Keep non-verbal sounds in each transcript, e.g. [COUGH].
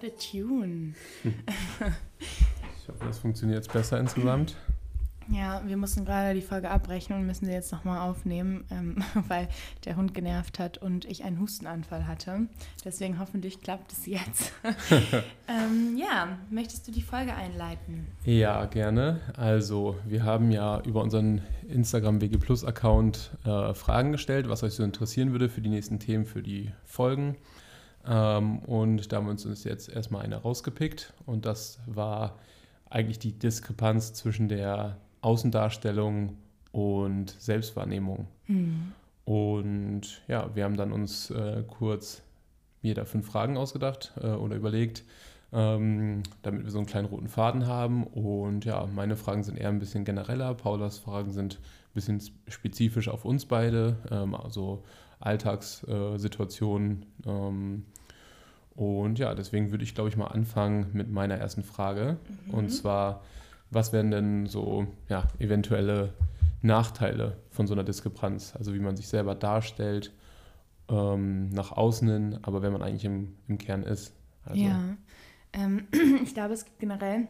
What a tune. ich hoffe, das funktioniert jetzt besser insgesamt. Ja, wir mussten gerade die Folge abbrechen und müssen sie jetzt nochmal aufnehmen, ähm, [LAUGHS] weil der Hund genervt hat und ich einen Hustenanfall hatte. Deswegen hoffentlich klappt es jetzt. [LAUGHS] ähm, ja, möchtest du die Folge einleiten? Ja, gerne. Also, wir haben ja über unseren Instagram WG Plus Account äh, Fragen gestellt, was euch so interessieren würde für die nächsten Themen, für die Folgen. Ähm, und da haben wir uns jetzt erstmal eine rausgepickt und das war eigentlich die Diskrepanz zwischen der Außendarstellung und Selbstwahrnehmung. Mhm. Und ja, wir haben dann uns äh, kurz jeder fünf Fragen ausgedacht äh, oder überlegt, ähm, damit wir so einen kleinen roten Faden haben. Und ja, meine Fragen sind eher ein bisschen genereller, Paulas Fragen sind ein bisschen spezifisch auf uns beide, ähm, also Alltagssituationen. Ähm, und ja, deswegen würde ich, glaube ich, mal anfangen mit meiner ersten Frage. Mhm. Und zwar, was wären denn so ja, eventuelle Nachteile von so einer Diskrepanz? Also wie man sich selber darstellt, ähm, nach außen hin, aber wenn man eigentlich im, im Kern ist. Also. Ja, ähm, [CLEARS THROAT] ich glaube, es gibt generell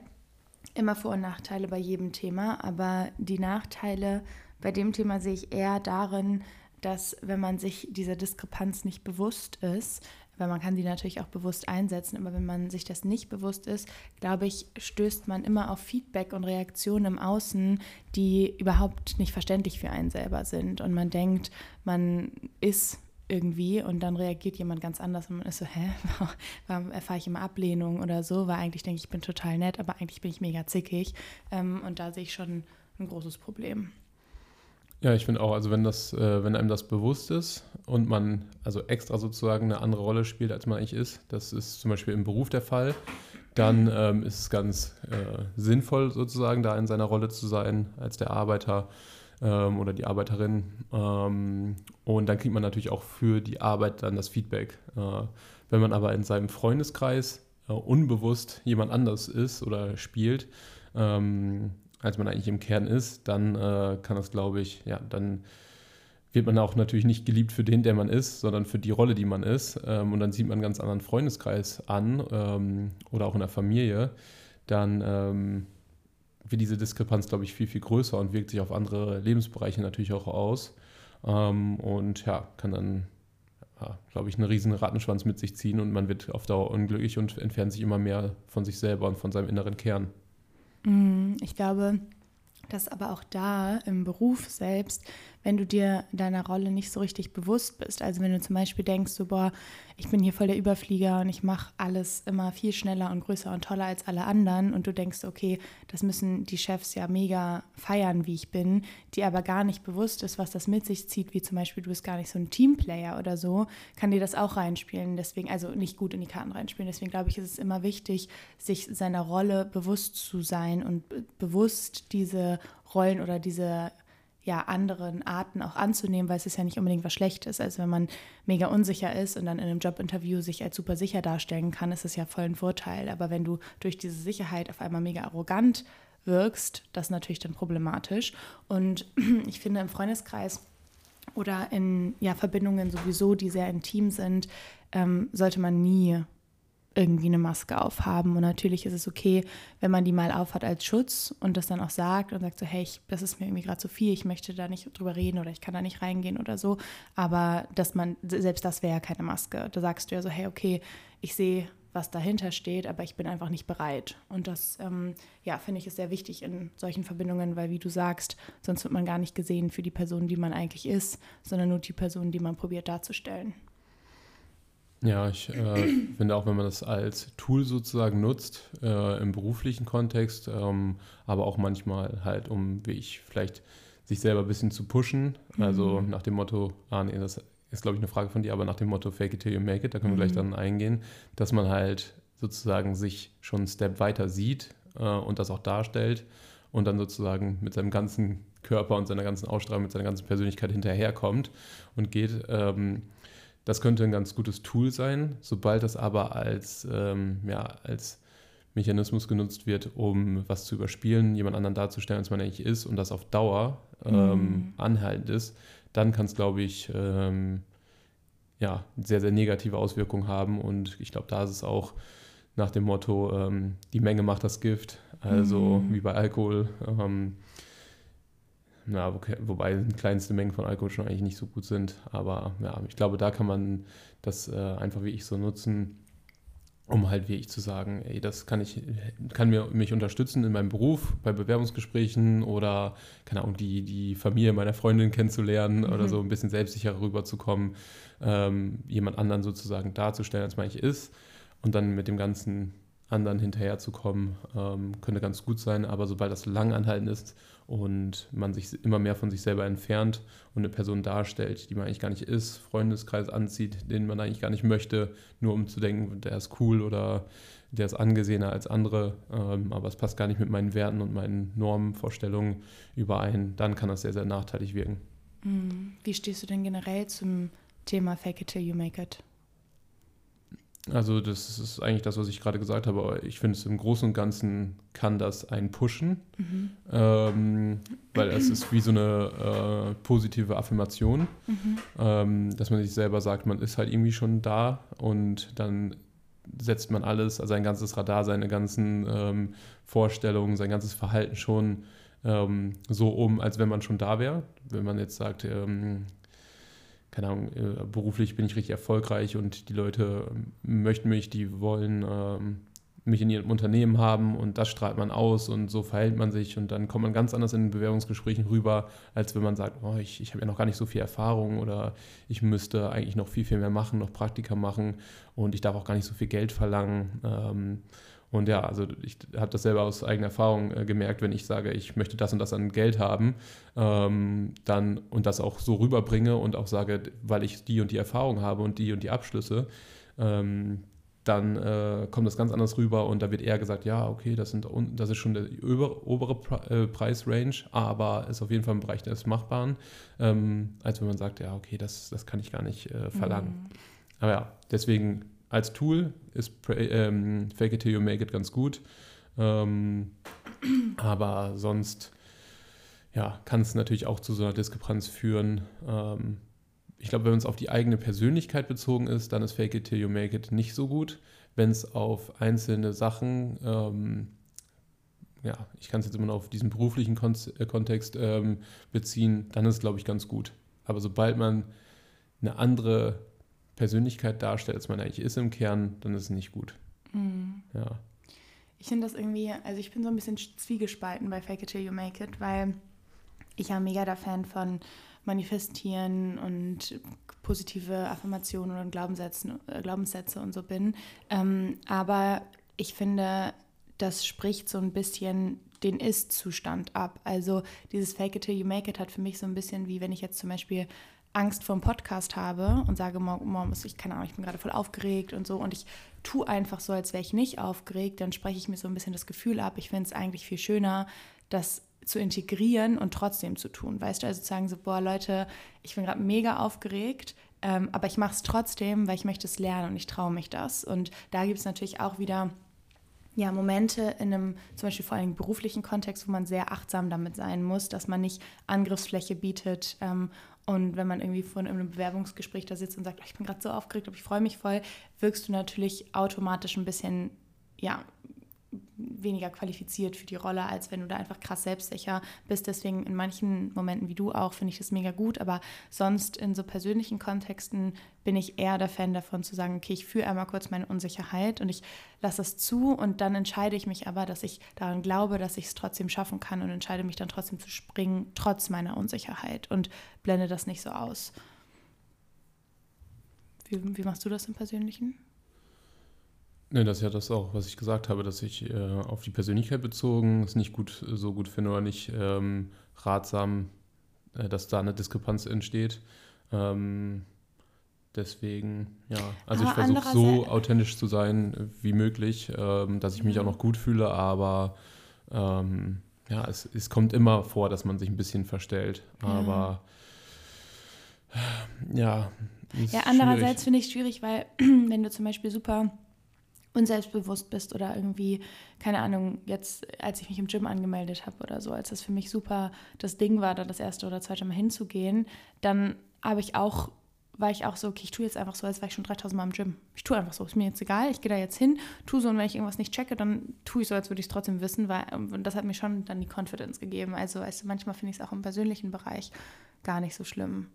immer Vor- und Nachteile bei jedem Thema, aber die Nachteile bei dem Thema sehe ich eher darin, dass wenn man sich dieser Diskrepanz nicht bewusst ist, weil man kann die natürlich auch bewusst einsetzen, aber wenn man sich das nicht bewusst ist, glaube ich, stößt man immer auf Feedback und Reaktionen im Außen, die überhaupt nicht verständlich für einen selber sind. Und man denkt, man ist irgendwie und dann reagiert jemand ganz anders und man ist so, hä, [LAUGHS] warum erfahre ich immer Ablehnung oder so, weil eigentlich denke ich, ich bin total nett, aber eigentlich bin ich mega zickig. Ähm, und da sehe ich schon ein großes Problem. Ja, ich finde auch, also wenn das, äh, wenn einem das bewusst ist und man also extra sozusagen eine andere Rolle spielt, als man eigentlich ist, das ist zum Beispiel im Beruf der Fall, dann ähm, ist es ganz äh, sinnvoll sozusagen da in seiner Rolle zu sein als der Arbeiter ähm, oder die Arbeiterin. Ähm, und dann kriegt man natürlich auch für die Arbeit dann das Feedback. Äh, wenn man aber in seinem Freundeskreis äh, unbewusst jemand anders ist oder spielt, ähm, als man eigentlich im Kern ist, dann äh, kann das, glaube ich, ja, dann wird man auch natürlich nicht geliebt für den, der man ist, sondern für die Rolle, die man ist. Ähm, und dann sieht man einen ganz anderen Freundeskreis an ähm, oder auch in der Familie. Dann ähm, wird diese Diskrepanz, glaube ich, viel, viel größer und wirkt sich auf andere Lebensbereiche natürlich auch aus. Ähm, und ja, kann dann, ja, glaube ich, einen riesen Rattenschwanz mit sich ziehen und man wird auf Dauer unglücklich und entfernt sich immer mehr von sich selber und von seinem inneren Kern. Mm, ich glaube, dass aber auch da im Beruf selbst wenn du dir deiner Rolle nicht so richtig bewusst bist. Also wenn du zum Beispiel denkst, so, boah, ich bin hier voll der Überflieger und ich mache alles immer viel schneller und größer und toller als alle anderen und du denkst, okay, das müssen die Chefs ja mega feiern, wie ich bin, die aber gar nicht bewusst ist, was das mit sich zieht, wie zum Beispiel du bist gar nicht so ein Teamplayer oder so, kann dir das auch reinspielen. Deswegen, also nicht gut in die Karten reinspielen. Deswegen glaube ich, ist es immer wichtig, sich seiner Rolle bewusst zu sein und bewusst diese Rollen oder diese ja, anderen Arten auch anzunehmen, weil es ist ja nicht unbedingt was Schlechtes. Also wenn man mega unsicher ist und dann in einem Jobinterview sich als super sicher darstellen kann, ist es ja voll ein Vorteil. Aber wenn du durch diese Sicherheit auf einmal mega arrogant wirkst, das ist natürlich dann problematisch. Und [CLEARS THROAT] ich finde im Freundeskreis oder in ja, Verbindungen sowieso, die sehr intim sind, ähm, sollte man nie irgendwie eine Maske aufhaben. Und natürlich ist es okay, wenn man die mal aufhat als Schutz und das dann auch sagt und sagt so, hey, ich, das ist mir irgendwie gerade zu viel, ich möchte da nicht drüber reden oder ich kann da nicht reingehen oder so. Aber dass man, selbst das wäre ja keine Maske. Da sagst du ja so, hey, okay, ich sehe, was dahinter steht, aber ich bin einfach nicht bereit. Und das, ähm, ja, finde ich ist sehr wichtig in solchen Verbindungen, weil wie du sagst, sonst wird man gar nicht gesehen für die Person, die man eigentlich ist, sondern nur die Person, die man probiert darzustellen. Ja, ich äh, [CLEARS THROAT] finde auch, wenn man das als Tool sozusagen nutzt, äh, im beruflichen Kontext, ähm, aber auch manchmal halt, um, wie ich, vielleicht sich selber ein bisschen zu pushen. Also mhm. nach dem Motto, ah nee, das ist glaube ich eine Frage von dir, aber nach dem Motto Fake it till you make it, da können mhm. wir gleich mhm. dann eingehen, dass man halt sozusagen sich schon einen Step weiter sieht äh, und das auch darstellt und dann sozusagen mit seinem ganzen Körper und seiner ganzen Ausstrahlung, mit seiner ganzen Persönlichkeit hinterherkommt und geht. Ähm, das könnte ein ganz gutes Tool sein, sobald das aber als, ähm, ja, als Mechanismus genutzt wird, um was zu überspielen, jemand anderen darzustellen, als man eigentlich ist und das auf Dauer ähm, mm. anhaltend ist, dann kann es, glaube ich, ähm, ja, sehr, sehr negative Auswirkungen haben. Und ich glaube, da ist es auch nach dem Motto, ähm, die Menge macht das Gift, also mhm. wie bei Alkohol. Ähm, okay, wobei kleinste Mengen von Alkohol schon eigentlich nicht so gut sind. Aber ja, ich glaube, da kann man das äh, einfach wie ich so nutzen, um halt wie ich zu sagen, ey, das kann ich, kann mir mich unterstützen in meinem Beruf, bei Bewerbungsgesprächen oder, keine Ahnung, die, die Familie meiner Freundin kennenzulernen mhm. oder so ein bisschen selbstsicherer rüberzukommen, ähm, jemand anderen sozusagen darzustellen, als man eigentlich ist und dann mit dem ganzen anderen hinterherzukommen, ähm, könnte ganz gut sein, aber sobald das lang anhalten ist und man sich immer mehr von sich selber entfernt und eine Person darstellt, die man eigentlich gar nicht ist, Freundeskreis anzieht, den man eigentlich gar nicht möchte, nur um zu denken, der ist cool oder der ist angesehener als andere, ähm, aber es passt gar nicht mit meinen Werten und meinen Normen, Vorstellungen überein, dann kann das sehr, sehr nachteilig wirken. Hm. Wie stehst du denn generell zum Thema Fake it till you make it? Also das ist eigentlich das, was ich gerade gesagt habe. Aber ich finde es im Großen und Ganzen kann das einen pushen, mhm. ähm, weil es ist wie so eine äh, positive Affirmation, mhm. ähm, dass man sich selber sagt, man ist halt irgendwie schon da und dann setzt man alles, also sein ganzes Radar, seine ganzen ähm, Vorstellungen, sein ganzes Verhalten schon ähm, so um, als wenn man schon da wäre. Wenn man jetzt sagt, ähm, keine Ahnung, äh, beruflich bin ich richtig erfolgreich und die Leute ähm, möchten mich, die wollen ähm, mich in ihrem Unternehmen haben und das strahlt man aus und so verhält man sich und dann kommt man ganz anders in Bewerbungsgesprächen rüber, als wenn man sagt, oh, ich, ich habe ja noch gar nicht so viel Erfahrung oder ich müsste eigentlich noch viel, viel mehr machen, noch Praktika machen und ich darf auch gar nicht so viel Geld verlangen. Ähm, und ja, also ich habe das selber aus eigener Erfahrung äh, gemerkt, wenn ich sage, ich möchte das und das an Geld haben, ähm, dann und das auch so rüberbringe und auch sage, weil ich die und die Erfahrung habe und die und die Abschlüsse, ähm, dann äh, kommt das ganz anders rüber und da wird eher gesagt, ja, okay, das, sind, das ist schon der über, obere Pre äh, Preisrange, aber ist auf jeden Fall im Bereich des Machbaren, ähm, als wenn man sagt, ja, okay, das, das kann ich gar nicht äh, verlangen. Mhm. Aber ja, deswegen als Tool ist ähm, Fake It Till You Make It ganz gut. Ähm, aber sonst ja, kann es natürlich auch zu so einer Diskrepanz führen. Ähm, ich glaube, wenn es auf die eigene Persönlichkeit bezogen ist, dann ist Fake It Till You Make It nicht so gut. Wenn es auf einzelne Sachen, ähm, ja, ich kann es jetzt immer noch auf diesen beruflichen Kon äh, Kontext ähm, beziehen, dann ist es, glaube ich, ganz gut. Aber sobald man eine andere Persönlichkeit darstellt, als man eigentlich ist im Kern, dann ist es nicht gut. Mhm. Ja. Ich finde das irgendwie, also ich bin so ein bisschen zwiegespalten bei Fake It Till You Make It, weil ich ja mega der Fan von Manifestieren und positive Affirmationen und Glaubenssätze, äh, Glaubenssätze und so bin. Ähm, aber ich finde, das spricht so ein bisschen den Ist-Zustand ab. Also dieses Fake It Till You Make It hat für mich so ein bisschen wie, wenn ich jetzt zum Beispiel Angst vor dem Podcast habe und sage, morgen ich keine Ahnung, ich bin gerade voll aufgeregt und so und ich tue einfach so, als wäre ich nicht aufgeregt, dann spreche ich mir so ein bisschen das Gefühl ab. Ich finde es eigentlich viel schöner, das zu integrieren und trotzdem zu tun. Weißt du, also zu sagen so, boah Leute, ich bin gerade mega aufgeregt, ähm, aber ich mache es trotzdem, weil ich möchte es lernen und ich traue mich das. Und da gibt es natürlich auch wieder ja, Momente in einem zum Beispiel vor allem beruflichen Kontext, wo man sehr achtsam damit sein muss, dass man nicht Angriffsfläche bietet ähm, und wenn man irgendwie von einem Bewerbungsgespräch da sitzt und sagt, oh, ich bin gerade so aufgeregt, aber ich freue mich voll, wirkst du natürlich automatisch ein bisschen, ja, weniger qualifiziert für die Rolle, als wenn du da einfach krass selbstsicher bist. Deswegen in manchen Momenten wie du auch finde ich das mega gut, aber sonst in so persönlichen Kontexten bin ich eher der Fan davon zu sagen, okay, ich führe einmal kurz meine Unsicherheit und ich lasse das zu und dann entscheide ich mich aber, dass ich daran glaube, dass ich es trotzdem schaffen kann und entscheide mich dann trotzdem zu springen, trotz meiner Unsicherheit und blende das nicht so aus. Wie, wie machst du das im Persönlichen? Ne, das ist ja das auch, was ich gesagt habe, dass ich äh, auf die Persönlichkeit bezogen es nicht gut so gut finde oder nicht ähm, ratsam, äh, dass da eine Diskrepanz entsteht. Ähm, deswegen, ja, also aber ich versuche so authentisch zu sein wie möglich, ähm, dass ich mich auch noch gut fühle, aber ähm, ja, es, es kommt immer vor, dass man sich ein bisschen verstellt. Aber ja. Ja, andererseits finde ich es schwierig, weil [CLEARS THROAT] wenn du zum Beispiel super unselbstbewusst bist oder irgendwie, keine Ahnung, jetzt, als ich mich im Gym angemeldet habe oder so, als das für mich super das Ding war, da das erste oder zweite Mal hinzugehen, dann habe ich auch war ich auch so, okay, ich tue jetzt einfach so, als wäre ich schon 3000 Mal im Gym. Ich tue einfach so, ist mir jetzt egal, ich gehe da jetzt hin, tue so und wenn ich irgendwas nicht checke, dann tue ich so, als würde ich es trotzdem wissen, weil und das hat mir schon dann die Confidence gegeben. Also weißt du, manchmal finde ich es auch im persönlichen Bereich gar nicht so schlimm.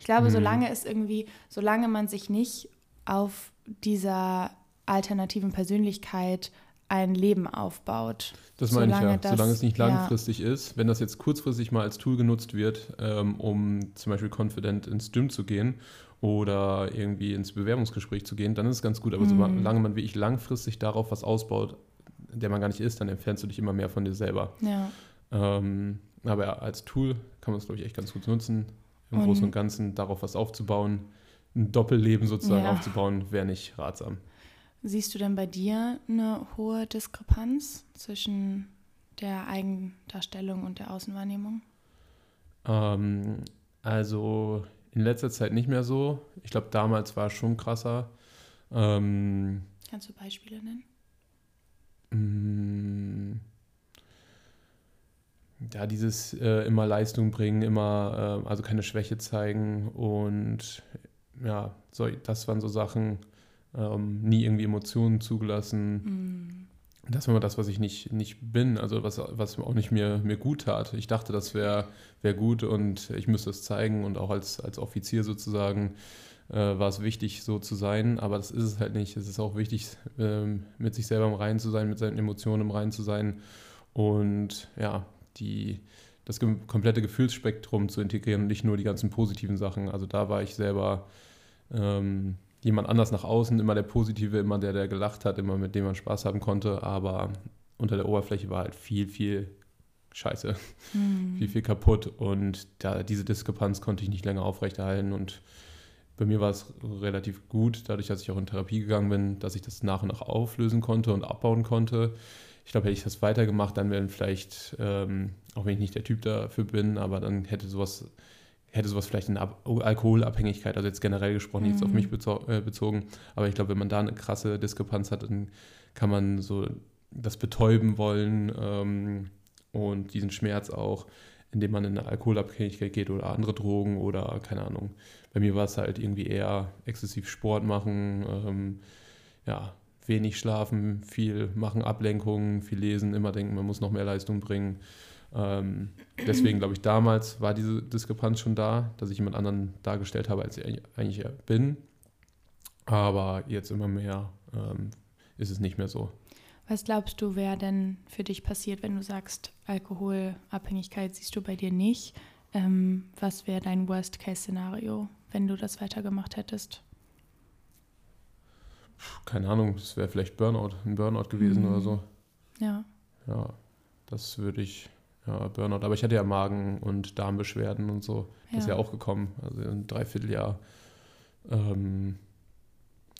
Ich glaube, mhm. solange es irgendwie, solange man sich nicht auf dieser alternativen Persönlichkeit ein Leben aufbaut. Das meine ich ja, das, solange es nicht langfristig ja. ist. Wenn das jetzt kurzfristig mal als Tool genutzt wird, ähm, um zum Beispiel confident ins Gym zu gehen oder irgendwie ins Bewerbungsgespräch zu gehen, dann ist es ganz gut. Aber mhm. solange man wie ich langfristig darauf was ausbaut, der man gar nicht ist, dann entfernst du dich immer mehr von dir selber. Ja. Ähm, aber ja, als Tool kann man es, glaube ich, echt ganz gut nutzen. Im und Großen und Ganzen darauf was aufzubauen, ein Doppelleben sozusagen ja. aufzubauen, wäre nicht ratsam. Siehst du denn bei dir eine hohe Diskrepanz zwischen der Eigendarstellung und der Außenwahrnehmung? Ähm, also in letzter Zeit nicht mehr so. Ich glaube, damals war es schon krasser. Ähm, Kannst du Beispiele nennen? Mm, ja, dieses äh, immer Leistung bringen, immer, äh, also keine Schwäche zeigen und ja, so, das waren so Sachen, ähm, nie irgendwie Emotionen zugelassen. Mhm. Das war immer das, was ich nicht, nicht bin, also was, was auch nicht mir, mir gut tat. Ich dachte, das wäre wär gut und ich müsste es zeigen und auch als, als Offizier sozusagen äh, war es wichtig, so zu sein, aber das ist es halt nicht. Es ist auch wichtig, ähm, mit sich selber im Reinen zu sein, mit seinen Emotionen im Reinen zu sein und ja, die, das komplette Gefühlsspektrum zu integrieren und nicht nur die ganzen positiven Sachen. Also da war ich selber ähm, jemand anders nach außen, immer der Positive, immer der, der gelacht hat, immer mit dem man Spaß haben konnte, aber unter der Oberfläche war halt viel, viel Scheiße, mhm. viel, viel kaputt und da, diese Diskrepanz konnte ich nicht länger aufrechterhalten und bei mir war es relativ gut, dadurch, dass ich auch in Therapie gegangen bin, dass ich das nach und nach auflösen konnte und abbauen konnte. Ich glaube, hätte ich das weitergemacht, dann wären vielleicht, ähm, auch wenn ich nicht der Typ dafür bin, aber dann hätte sowas hätte sowas vielleicht eine Ab Alkoholabhängigkeit, also jetzt generell gesprochen, mhm. jetzt auf mich bezo äh, bezogen. Aber ich glaube, wenn man da eine krasse Diskrepanz hat, dann kann man so das betäuben wollen ähm, und diesen Schmerz auch, indem man in eine Alkoholabhängigkeit geht oder andere Drogen oder keine Ahnung. Bei mir war es halt irgendwie eher exzessiv Sport machen, ähm, ja, wenig schlafen, viel machen, Ablenkungen, viel lesen, immer denken, man muss noch mehr Leistung bringen. Ähm, deswegen glaube ich, damals war diese Diskrepanz schon da, dass ich jemand anderen dargestellt habe, als ich eigentlich bin. Aber jetzt immer mehr ähm, ist es nicht mehr so. Was glaubst du, wäre denn für dich passiert, wenn du sagst, Alkoholabhängigkeit siehst du bei dir nicht? Ähm, was wäre dein Worst-Case-Szenario, wenn du das weitergemacht hättest? Keine Ahnung, es wäre vielleicht Burnout, ein Burnout gewesen mhm. oder so. Ja. Ja, das würde ich ja, Burnout. Aber ich hatte ja Magen- und Darmbeschwerden und so. Das ja. ist ja auch gekommen. Also ein Dreivierteljahr. Ähm,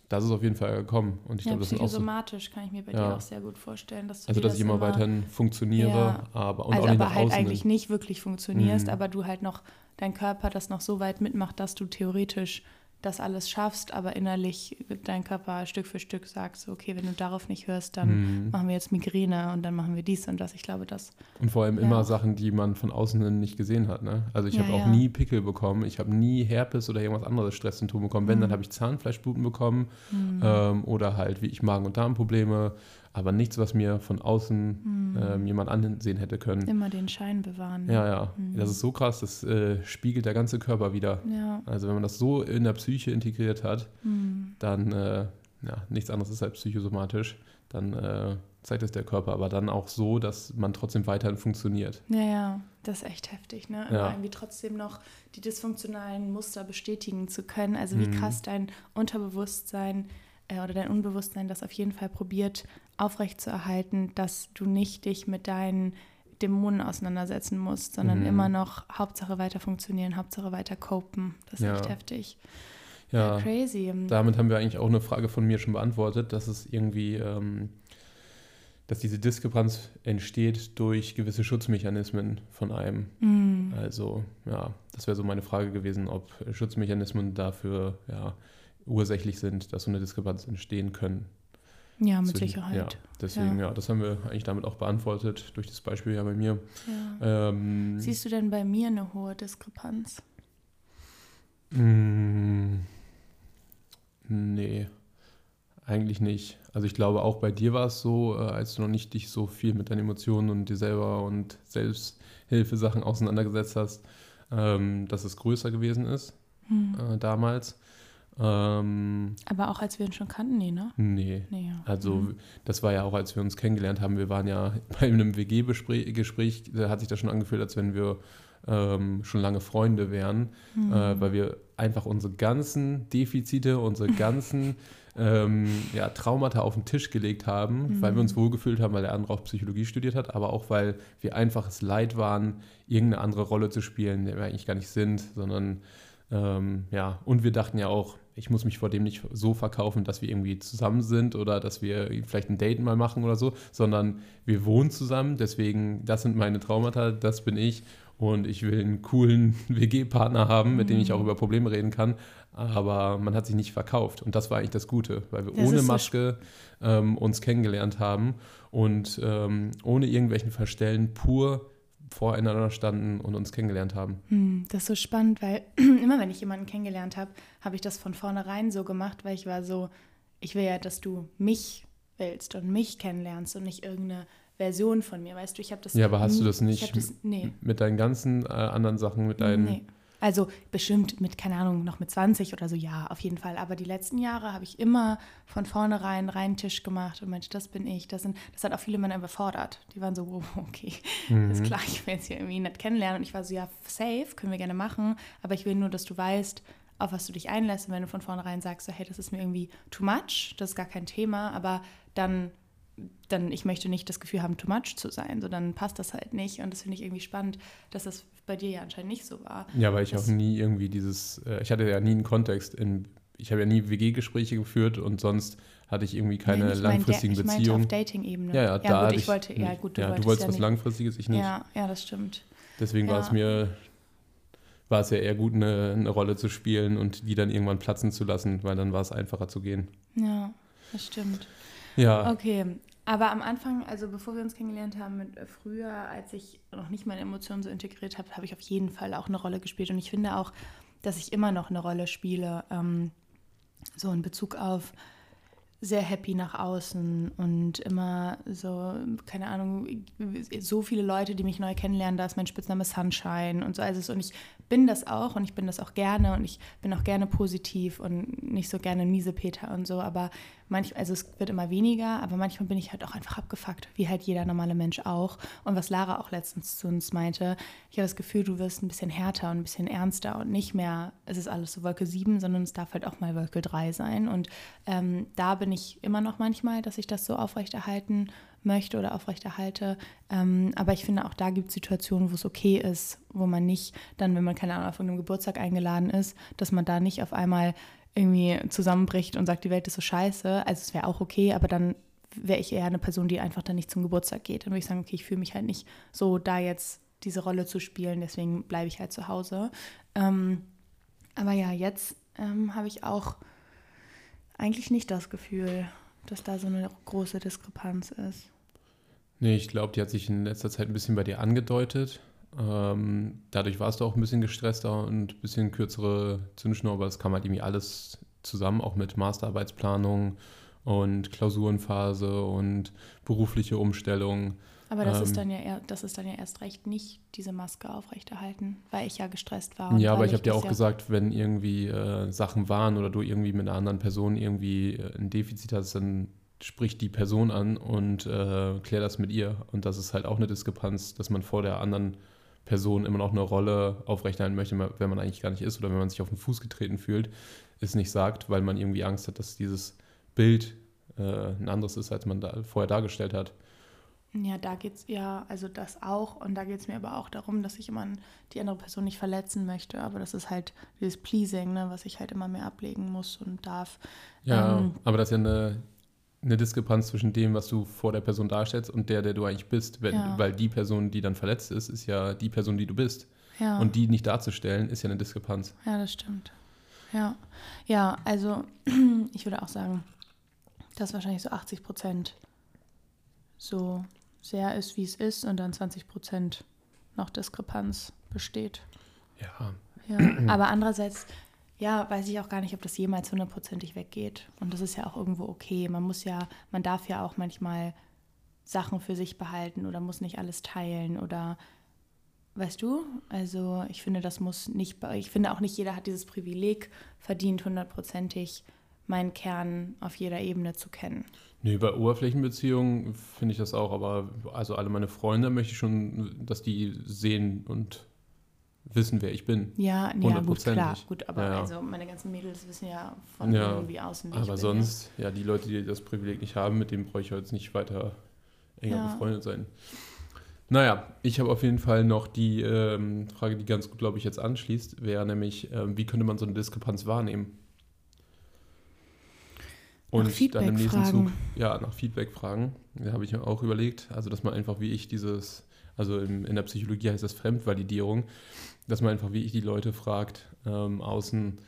das ist auf jeden Fall gekommen. Und ich ja, glaube, das psychosomatisch so, kann ich mir bei ja. dir auch sehr gut vorstellen. Dass also, dass ich immer weiterhin funktioniere, ja. aber und also auch nicht aber halt außen eigentlich nicht wirklich funktionierst, mhm. aber du halt noch, dein Körper das noch so weit mitmacht, dass du theoretisch das alles schaffst, aber innerlich dein Körper Stück für Stück sagt, so, okay, wenn du darauf nicht hörst, dann mhm. machen wir jetzt Migräne und dann machen wir dies und das. Ich glaube, das. Und vor allem ja. immer Sachen, die man von außen nicht gesehen hat. Ne? Also ich ja, habe auch ja. nie Pickel bekommen, ich habe nie Herpes oder irgendwas anderes Stresssymptome bekommen. Mhm. Wenn, dann mhm. habe ich Zahnfleischbluten bekommen mhm. ähm, oder halt wie ich Magen- und Darmprobleme aber nichts, was mir von außen mhm. ähm, jemand ansehen hätte können. Immer den Schein bewahren. Ja, ja. Mhm. Das ist so krass, das äh, spiegelt der ganze Körper wieder. Ja. Also wenn man das so in der Psyche integriert hat, mhm. dann, äh, ja, nichts anderes ist halt psychosomatisch, dann äh, zeigt es der Körper, aber dann auch so, dass man trotzdem weiterhin funktioniert. Ja, ja, das ist echt heftig, ne? Ja. irgendwie trotzdem noch die dysfunktionalen Muster bestätigen zu können. Also wie mhm. krass dein Unterbewusstsein äh, oder dein Unbewusstsein das auf jeden Fall probiert aufrechtzuerhalten, dass du nicht dich mit deinen Dämonen auseinandersetzen musst, sondern mhm. immer noch Hauptsache weiter funktionieren, Hauptsache weiter copen. Das ist ja. echt heftig. Ja, ja, crazy. Damit haben wir eigentlich auch eine Frage von mir schon beantwortet, dass es irgendwie, ähm, dass diese Diskrepanz entsteht durch gewisse Schutzmechanismen von einem. Mhm. Also, ja, das wäre so meine Frage gewesen, ob Schutzmechanismen dafür, ja, ursächlich sind, dass so eine Diskrepanz entstehen können. Ja, mit Zwischen, Sicherheit. Ja, deswegen, ja. ja. das haben wir eigentlich damit auch beantwortet, durch das Beispiel ja bei mir. Ja. Ähm, Siehst du denn bei mir eine hohe Diskrepanz? Mm, nee, eigentlich nicht. Also ich glaube, auch bei dir war es so, äh, als du noch nicht dich so viel mit deinen Emotionen und dir selber und Selbsthilfesachen auseinandergesetzt hast, ähm, dass es größer gewesen ist Hm. äh, damals. Ähm, Aber auch als wir ihn schon kannten, nee, ne? nee. Nee, ja. Also Mhm. das war ja auch, als wir uns kennengelernt haben, wir waren ja [LAUGHS] bei einem WG-Gespräch, da hat sich das schon angefühlt, als wenn wir ähm, schon lange Freunde wären, Mhm. äh, weil wir einfach unsere ganzen Defizite, unsere [LAUGHS] ganzen ähm, ja, Traumata auf den Tisch gelegt haben, weil wir uns Mhm. wohlgefühlt haben, weil der andere auch Psychologie studiert hat, aber auch weil wir einfach es leid waren, irgendeine andere Rolle zu spielen, der wir eigentlich gar nicht sind, sondern ähm, ja, und wir dachten ja auch, ich muss mich vor dem nicht so verkaufen, dass wir irgendwie zusammen sind oder dass wir vielleicht ein Date mal machen oder so, sondern wir wohnen zusammen, deswegen, das sind meine Traumata, das bin ich. Und ich will einen coolen [LAUGHS] WG-Partner haben, mit dem ich auch Mhm. über Probleme reden kann, aber man hat sich nicht verkauft. Und das war eigentlich das Gute, weil wir Das ohne Maske ähm, uns kennengelernt haben. Und ähm, ohne irgendwelchen Verstellen pur voreinander standen und uns kennengelernt haben. Hm, das ist so spannend, weil [CLEARS THROAT] immer wenn ich jemanden kennengelernt habe, habe ich das von vornherein so gemacht, weil ich war so, ich will ja, dass du mich willst und mich kennenlernst und nicht irgendeine Version von mir, weißt du, ich habe das Ja, aber hast du das nicht das, nee, Mit deinen ganzen äh, anderen Sachen, mit deinen. nee. Also bestimmt mit, keine Ahnung, noch mit 20 oder so, ja, auf jeden Fall. Aber die letzten Jahre habe ich immer von vornherein reinen Tisch gemacht und meinte, das bin ich. Das, sind, das hat auch viele Männer überfordert. Die waren so, oh, [LAUGHS] okay, Mhm. ist klar, ich will jetzt hier irgendwie nicht kennenlernen. Und ich war so, ja, safe, können wir gerne machen. Aber ich will nur, dass du weißt, auf was du dich einlässt. Und wenn du von vornherein sagst, so, hey, das ist mir irgendwie too much, das ist gar kein Thema, aber dann, dann ich möchte nicht das Gefühl haben, too much zu sein. So, dann passt das halt nicht. Und das finde ich irgendwie spannend, dass das bei dir ja anscheinend nicht so war. Ja, weil ich auch Das- nie irgendwie dieses. Äh, ich hatte ja nie einen Kontext in. Ich habe ja nie WG-Gespräche geführt und sonst hatte ich irgendwie keine Nein, ich mein, langfristigen ich meinte Beziehungen. auf Dating-Ebene. ja, ja, da gut, hatte ich wollte, ja nicht- gut, du ja, wolltest du wolltest ja was nicht. Langfristiges, ich nicht. Ja, ja, das stimmt. Deswegen war es Ja. mir. War es ja eher gut, eine, eine Rolle zu spielen und die dann irgendwann platzen zu lassen, weil dann war es einfacher zu gehen. Ja, das stimmt. Ja, Okay, aber am Anfang, also bevor wir uns kennengelernt haben, mit, äh, früher, als ich noch nicht meine Emotionen so integriert habe, habe ich auf jeden Fall auch eine Rolle gespielt. Und ich finde auch, dass ich immer noch eine Rolle spiele, ähm, so in Bezug auf sehr happy nach außen und immer so, keine Ahnung, so viele Leute, die mich neu kennenlernen, da ist mein Spitzname Sunshine und so. Also, und ich bin das auch und ich bin das auch gerne und ich bin auch gerne positiv und nicht so gerne ein Miesepeter und so, aber manchmal, also es wird immer weniger, aber manchmal bin ich halt auch einfach abgefuckt, wie halt jeder normale Mensch auch. Und was Lara auch letztens zu uns meinte, ich habe das Gefühl, du wirst ein bisschen härter und ein bisschen ernster und nicht mehr, es ist alles so Wolke 7, sondern es darf halt auch mal Wolke 3 sein. Und ähm, da bin ich immer noch manchmal, dass ich das so aufrechterhalten möchte oder aufrechterhalte. Ähm, aber ich finde, auch da gibt es Situationen, wo es okay ist, wo man nicht dann, wenn man keine Ahnung, auf irgendeinem Geburtstag eingeladen ist, dass man da nicht auf einmal irgendwie zusammenbricht und sagt, die Welt ist so scheiße. Also es wäre auch okay, aber dann wäre ich eher eine Person, die einfach dann nicht zum Geburtstag geht. Dann würde ich sagen, okay, ich fühle mich halt nicht so, da jetzt diese Rolle zu spielen, deswegen bleibe ich halt zu Hause. Ähm, aber ja, jetzt ähm, habe ich auch eigentlich nicht das Gefühl, dass da so eine große Diskrepanz ist. Nee, ich glaube, die hat sich in letzter Zeit ein bisschen bei dir angedeutet. Ähm, dadurch warst du auch ein bisschen gestresster und ein bisschen kürzere Zündschnur, aber es kam halt irgendwie alles zusammen, auch mit Masterarbeitsplanung und Klausurenphase und berufliche Umstellung. Aber das Ähm. ist dann ja eher, das ist dann ja erst recht nicht diese Maske aufrechterhalten, weil ich ja gestresst war. Ja, aber ich habe dir auch ja- gesagt, wenn irgendwie äh, Sachen waren oder du irgendwie mit einer anderen Person irgendwie äh, ein Defizit hast, dann sprich die Person an und äh, klär das mit ihr. Und das ist halt auch eine Diskrepanz, dass man vor der anderen Person immer noch eine Rolle aufrechterhalten möchte, wenn man eigentlich gar nicht ist oder wenn man sich auf den Fuß getreten fühlt, es nicht sagt, weil man irgendwie Angst hat, dass dieses Bild äh, ein anderes ist, als man da vorher dargestellt hat. Ja, da geht's ja, also das auch. Und da geht es mir aber auch darum, dass ich immer die andere Person nicht verletzen möchte. Aber das ist halt dieses Pleasing, ne, was ich halt immer mehr ablegen muss und darf. Ja, Ähm. aber das ist ja eine, eine Diskrepanz zwischen dem, was du vor der Person darstellst und der, der du eigentlich bist. Wenn, Ja. Weil die Person, die dann verletzt ist, ist ja die Person, die du bist. Ja, Und die nicht darzustellen, ist ja eine Diskrepanz. ja, das stimmt. Ja, ja, also [CLEARS THROAT] ich würde auch sagen, dass wahrscheinlich so 80 Prozent so sehr ist, wie es ist und dann 20 Prozent noch Diskrepanz besteht. Ja, Ja, aber andererseits ja, weiß ich auch gar nicht, ob das jemals hundertprozentig weggeht. Und das ist ja auch irgendwo okay. Man muss ja, man darf ja auch manchmal Sachen für sich behalten oder muss nicht alles teilen oder weißt du? Also ich finde, das muss nicht, ich finde auch nicht jeder hat dieses Privileg verdient, hundertprozentig meinen Kern auf jeder Ebene zu kennen. Nee, bei Oberflächenbeziehungen finde ich das auch, aber also alle meine Freunde möchte ich schon, dass die sehen und wissen, wer ich bin. Ja, nee, ja gut, klar, gut, aber ja. also meine ganzen Mädels wissen ja von ja, irgendwie außen, Aber sonst, ja. ja. die Leute, die das Privileg nicht haben, mit denen brauche ich jetzt nicht weiter enger befreundet sein. Naja, ich habe auf jeden Fall noch die ähm, Frage, die ganz gut, glaube ich, jetzt anschließt, wäre nämlich, ähm, wie könnte man so eine Diskrepanz wahrnehmen? Und dann im nächsten. Zug, ja, nach Feedback fragen. Da habe ich mir auch überlegt, also dass man einfach wie ich dieses, also in, in der Psychologie heißt das Fremdvalidierung, dass man einfach wie ich die Leute fragt, ähm, außen,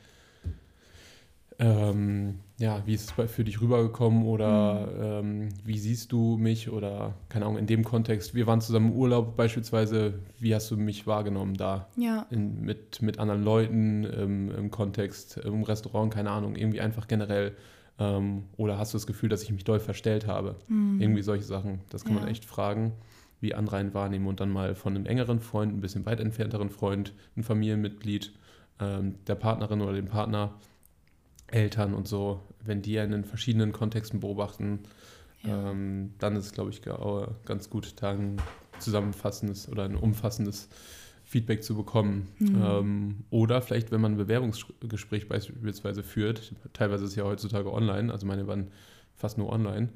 ähm, ja, wie ist es für dich rübergekommen oder mhm. ähm, wie siehst du mich oder keine Ahnung, in dem Kontext, wir waren zusammen im Urlaub beispielsweise, wie hast du mich wahrgenommen da? Ja. In, mit, mit anderen Leuten im, im Kontext, im Restaurant, keine Ahnung, irgendwie einfach generell ähm, oder hast du das Gefühl, dass ich mich doll verstellt habe? Mhm. Irgendwie solche Sachen. Das kann ja. man echt fragen, wie andere einen wahrnehmen und dann mal von einem engeren Freund, ein bisschen weit entfernteren Freund, ein Familienmitglied, ähm, der Partnerin oder dem Partner, Eltern und so, wenn die einen in verschiedenen Kontexten beobachten, ja. ähm, dann ist es, glaube ich, ganz gut, da ein zusammenfassendes oder ein umfassendes Feedback zu bekommen. Mhm. Ähm, oder vielleicht, wenn man ein Bewerbungsgespräch beispielsweise führt, teilweise ist es ja heutzutage online, also meine waren fast nur online,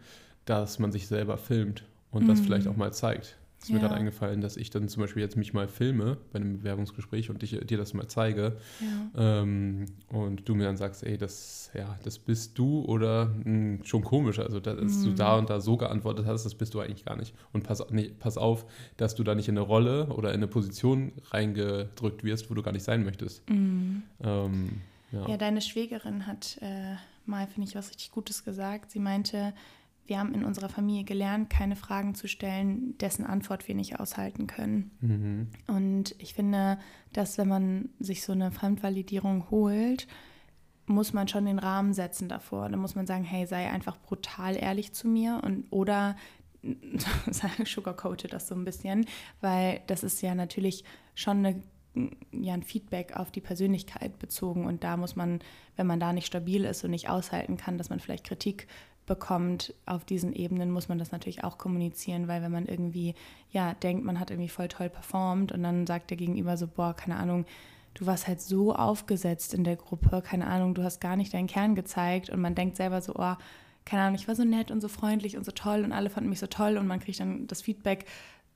dass man sich selber filmt und mhm. das vielleicht auch mal zeigt. Es ist ja. mir gerade eingefallen, dass ich dann zum Beispiel jetzt mich mal filme bei einem Bewerbungsgespräch und ich dir das mal zeige ja. ähm, und du mir dann sagst, ey, das, ja, das bist du oder mh, hm, schon komisch, also dass mhm. du da und da so geantwortet hast, das bist du eigentlich gar nicht. Und pass, nee, pass auf, dass du da nicht in eine Rolle oder in eine Position reingedrückt wirst, wo du gar nicht sein möchtest. Mhm. Ähm, ja. ja. deine Schwägerin hat äh, mal, finde ich, was richtig Gutes gesagt. Sie meinte, wir haben in unserer Familie gelernt, keine Fragen zu stellen, dessen Antwort wir nicht aushalten können. Mhm. Und ich finde, dass wenn man sich so eine Fremdvalidierung holt, muss man schon den Rahmen setzen davor. Da muss man sagen, hey, sei einfach brutal ehrlich zu mir und oder [LAUGHS] sugarcoate das so ein bisschen, weil das ist ja natürlich schon eine ja, ein Feedback auf die Persönlichkeit bezogen und da muss man, wenn man da nicht stabil ist und nicht aushalten kann, dass man vielleicht Kritik bekommt, auf diesen Ebenen muss man das natürlich auch kommunizieren, weil wenn man irgendwie, ja, denkt, man hat irgendwie voll toll performt und dann sagt der Gegenüber so, boah, keine Ahnung, du warst halt so aufgesetzt in der Gruppe, keine Ahnung, du hast gar nicht deinen Kern gezeigt und man denkt selber so, oh, keine Ahnung, ich war so nett und so freundlich und so toll und alle fanden mich so toll und man kriegt dann das Feedback,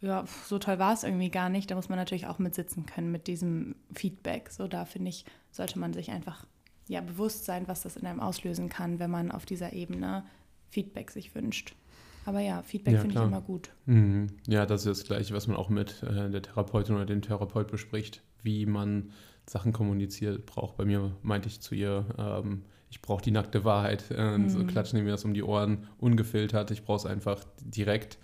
ja, so toll war es irgendwie gar nicht. Da muss man natürlich auch mitsitzen können mit diesem Feedback. So, da finde ich, sollte man sich einfach ja, bewusst sein, was das in einem auslösen kann, wenn man auf dieser Ebene Feedback sich wünscht. Aber ja, Feedback ja, finde ich immer gut. Mhm. Ja, das ist das Gleiche, was man auch mit äh, der Therapeutin oder dem Therapeut bespricht, wie man Sachen kommuniziert braucht. Bei mir meinte ich zu ihr, ähm, ich brauche die nackte Wahrheit. Äh, mhm. So klatschen die mir das um die Ohren, ungefiltert. Ich brauche es einfach direkt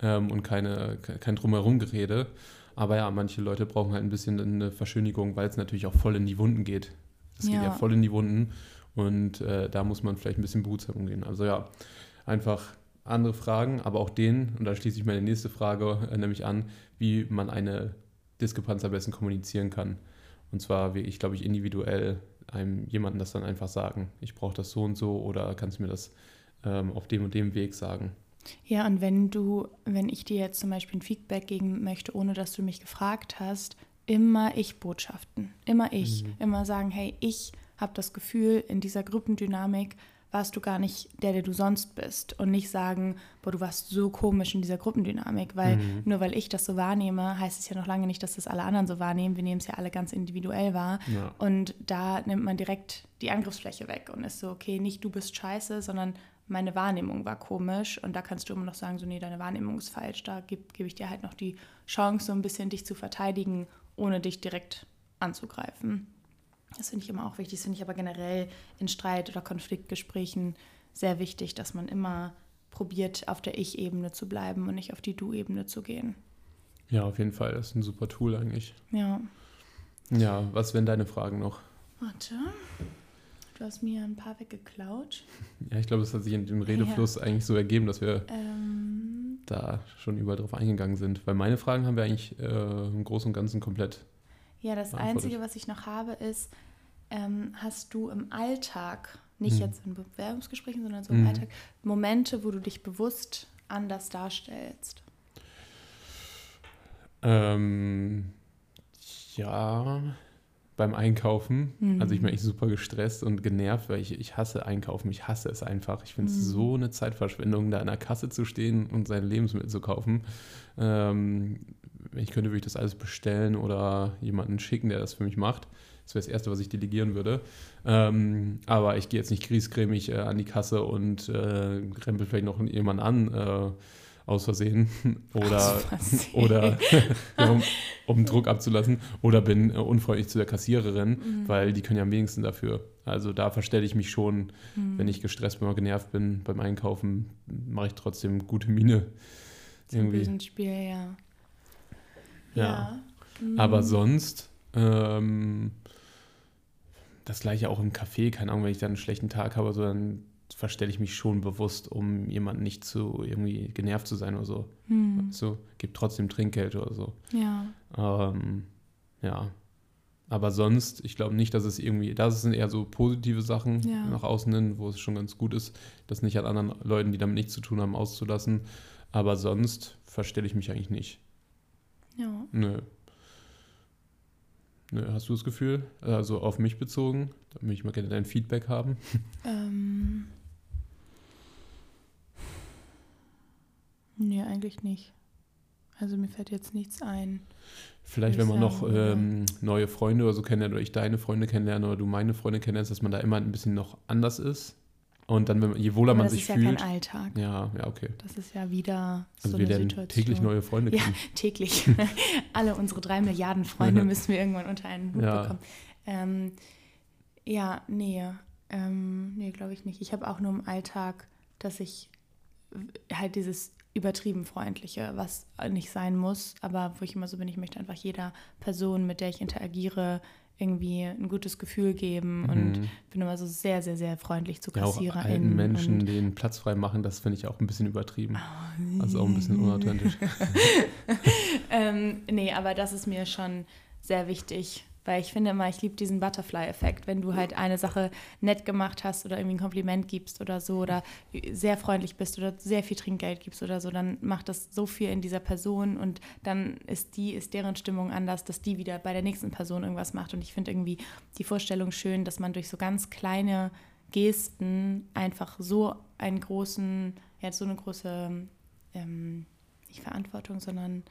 ähm, und keine, kein Drumherum-Gerede. Aber ja, manche Leute brauchen halt ein bisschen eine Verschönigung, weil es natürlich auch voll in die Wunden geht. Es ja. geht ja voll in die Wunden. Und äh, da muss man vielleicht ein bisschen behutsam umgehen. Also ja, einfach andere Fragen, aber auch den, und da schließe ich meine nächste Frage äh, nämlich an, wie man eine Diskrepanz am besten kommunizieren kann. Und zwar, wie ich glaube ich, individuell einem jemanden das dann einfach sagen. Ich brauche das so und so oder kannst du mir das ähm, auf dem und dem Weg sagen. Ja, und wenn du, wenn ich dir jetzt zum Beispiel ein Feedback geben möchte, ohne dass du mich gefragt hast, immer Ich-Botschaften. Immer ich. Mhm. Immer sagen, hey, ich habe das Gefühl, in dieser Gruppendynamik warst du gar nicht der, der du sonst bist. Und nicht sagen, boah, du warst so komisch in dieser Gruppendynamik, weil mhm. nur weil ich das so wahrnehme, heißt es ja noch lange nicht, dass das alle anderen so wahrnehmen. Wir nehmen es ja alle ganz individuell wahr. Ja. Und da nimmt man direkt die Angriffsfläche weg und ist so, okay, nicht du bist scheiße, sondern meine Wahrnehmung war komisch. Und da kannst du immer noch sagen, so, nee, deine Wahrnehmung ist falsch. Da gebe geb ich dir halt noch die Chance, so ein bisschen dich zu verteidigen, ohne dich direkt anzugreifen. Das finde ich immer auch wichtig. Das finde ich aber generell in Streit- oder Konfliktgesprächen sehr wichtig, dass man immer probiert, auf der Ich-Ebene zu bleiben und nicht auf die Du-Ebene zu gehen. Ja, auf jeden Fall. Das ist ein super Tool eigentlich. Ja. Ja, was wären deine Fragen noch? Warte. Du hast mir ein paar weggeklaut. Ja, ich glaube, es hat sich in dem Redefluss ja. eigentlich so ergeben, dass wir ähm, da schon überall drauf eingegangen sind. Weil meine Fragen haben wir eigentlich äh, im Großen und Ganzen komplett. Ja, das Einzige, was ich noch habe, ist, ähm, hast du im Alltag, nicht hm. jetzt in Bewerbungsgesprächen, sondern so im hm. Alltag, Momente, wo du dich bewusst anders darstellst? Ähm, ja, beim Einkaufen. Mhm. Also ich bin echt super gestresst und genervt, weil ich, ich hasse Einkaufen. Ich hasse es einfach. Ich finde es mhm. so eine Zeitverschwendung, da an der Kasse zu stehen und seine Lebensmittel zu kaufen. Ähm, ich könnte wirklich das alles bestellen oder jemanden schicken, der das für mich macht. Das wäre das Erste, was ich delegieren würde. Ähm, aber ich gehe jetzt nicht griesgrämig äh, an die Kasse und äh, rempel vielleicht noch jemanden an. Äh, [LAUGHS] aus Versehen oder, oder [LAUGHS] um, um, Druck abzulassen oder bin äh, unfreundlich zu der Kassiererin, mhm. weil die können ja am wenigsten dafür. Also da verstelle ich mich schon, mhm. wenn ich gestresst bin oder genervt bin beim Einkaufen, mache ich trotzdem gute Miene. Irgendwie. Ein Spiel, ja. Ja. ja. Mhm. Aber sonst ähm, das gleiche auch im Café, keine Ahnung, wenn ich dann einen schlechten Tag habe, so dann verstelle ich mich schon bewusst, um jemanden nicht zu irgendwie genervt zu sein oder so. Hm. So, gibt trotzdem Trinkgeld oder so. Ja. Ähm, ja. Aber sonst, ich glaube nicht, dass es irgendwie, das sind eher so positive Sachen ja. nach außen hin, wo es schon ganz gut ist, das nicht an anderen Leuten, die damit nichts zu tun haben, auszulassen. Aber sonst verstelle ich mich eigentlich nicht. Ja. Nö. Nö, hast du das Gefühl? Also auf mich bezogen? Da möchte ich mal gerne dein Feedback haben. Ähm. Nee, eigentlich nicht. Also mir fällt jetzt nichts ein. Vielleicht, wenn man noch ähm, neue Freunde oder so kennenlernt oder ich deine Freunde kennenlerne oder du meine Freunde kennenlernst, dass man da immer ein bisschen noch anders ist. Und dann, wenn, je wohler Aber man sich fühlt. Das ist ja kein Alltag. Ja, ja, okay. Das ist ja wieder also so wir eine Situation. täglich neue Freunde kennen. Ja, [LAUGHS] täglich. [LAUGHS] Alle unsere drei Milliarden Freunde [LAUGHS] müssen wir irgendwann unter einen Hut ja. bekommen. Ähm, ja, nee. Ähm, nee, glaube ich nicht. Ich habe auch nur im Alltag, dass ich halt dieses übertrieben freundliche, was nicht sein muss, aber wo ich immer so bin, ich möchte einfach jeder Person, mit der ich interagiere, irgendwie ein gutes Gefühl geben mhm. und bin immer so sehr, sehr, sehr freundlich zu KassiererInnen. Ja, auch alten Menschen den Platz frei machen, das finde ich auch ein bisschen übertrieben. Oh, also auch ein bisschen unauthentisch. [LAUGHS] ähm, nee, aber das ist mir schon sehr wichtig, weil ich finde immer, ich liebe diesen Butterfly-Effekt, wenn du halt eine Sache nett gemacht hast oder irgendwie ein Kompliment gibst oder so oder sehr freundlich bist oder sehr viel Trinkgeld gibst oder so, dann macht das so viel in dieser Person und dann ist die, ist deren Stimmung anders, dass die wieder bei der nächsten Person irgendwas macht. Und ich finde irgendwie die Vorstellung schön, dass man durch so ganz kleine Gesten einfach so einen großen, ja, so eine große, ähm, nicht Verantwortung, sondern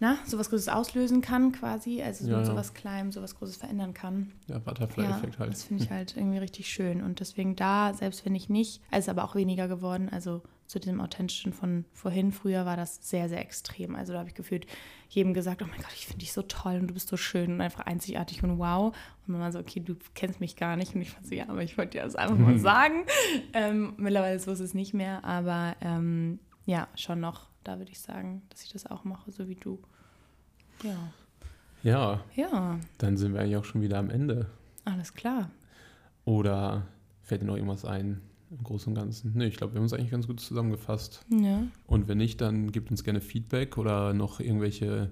na, sowas Großes auslösen kann quasi, also ja, mit sowas ja. Kleinem sowas Großes verändern kann. Ja, Butterfly-Effekt ja, halt. Das finde ich halt irgendwie richtig schön und deswegen da, selbst wenn ich nicht, also ist aber auch weniger geworden, also zu diesem Authentischen von vorhin, früher war das sehr, sehr extrem, also da habe ich gefühlt jedem gesagt, oh mein Gott, ich finde dich so toll und du bist so schön und einfach einzigartig und wow und man war so, okay, du kennst mich gar nicht und ich war so, ja, aber ich wollte dir das einfach mal [LAUGHS] sagen. Ähm, mittlerweile so ist es nicht mehr, aber ähm, ja, schon noch da würde ich sagen, dass ich das auch mache, so wie du. Ja. Ja. Ja. Dann sind wir eigentlich auch schon wieder am Ende. Alles klar. Oder fällt dir noch irgendwas ein im Großen und Ganzen? Nee, ich glaube, wir haben uns eigentlich ganz gut zusammengefasst. Ja. Und wenn nicht, dann gebt uns gerne Feedback oder noch irgendwelche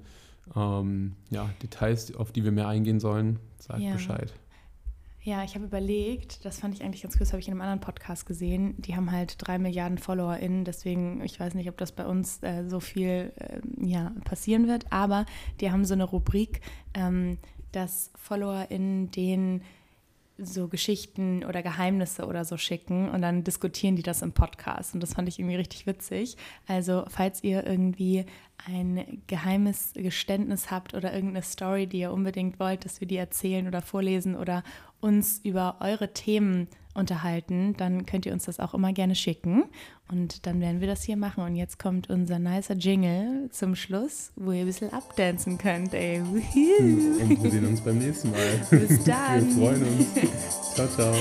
ähm, ja, Details, auf die wir mehr eingehen sollen. Sagt ja. Bescheid. Ja, ich habe überlegt, das fand ich eigentlich ganz cool, das habe ich in einem anderen Podcast gesehen. Die haben halt drei Milliarden FollowerInnen, deswegen, ich weiß nicht, ob das bei uns äh, so viel äh, ja, passieren wird, aber die haben so eine Rubrik, ähm, dass FollowerInnen den so Geschichten oder Geheimnisse oder so schicken und dann diskutieren die das im Podcast. Und das fand ich irgendwie richtig witzig. Also, falls ihr irgendwie ein geheimes Geständnis habt oder irgendeine Story, die ihr unbedingt wollt, dass wir die erzählen oder vorlesen oder uns über eure Themen unterhalten, dann könnt ihr uns das auch immer gerne schicken. Und dann werden wir das hier machen. Und jetzt kommt unser nicer Jingle zum Schluss, wo ihr ein bisschen abdancen könnt, ey. Und wir sehen uns beim nächsten Mal. Bis dann. Wir freuen uns. [LAUGHS] Ciao, ciao.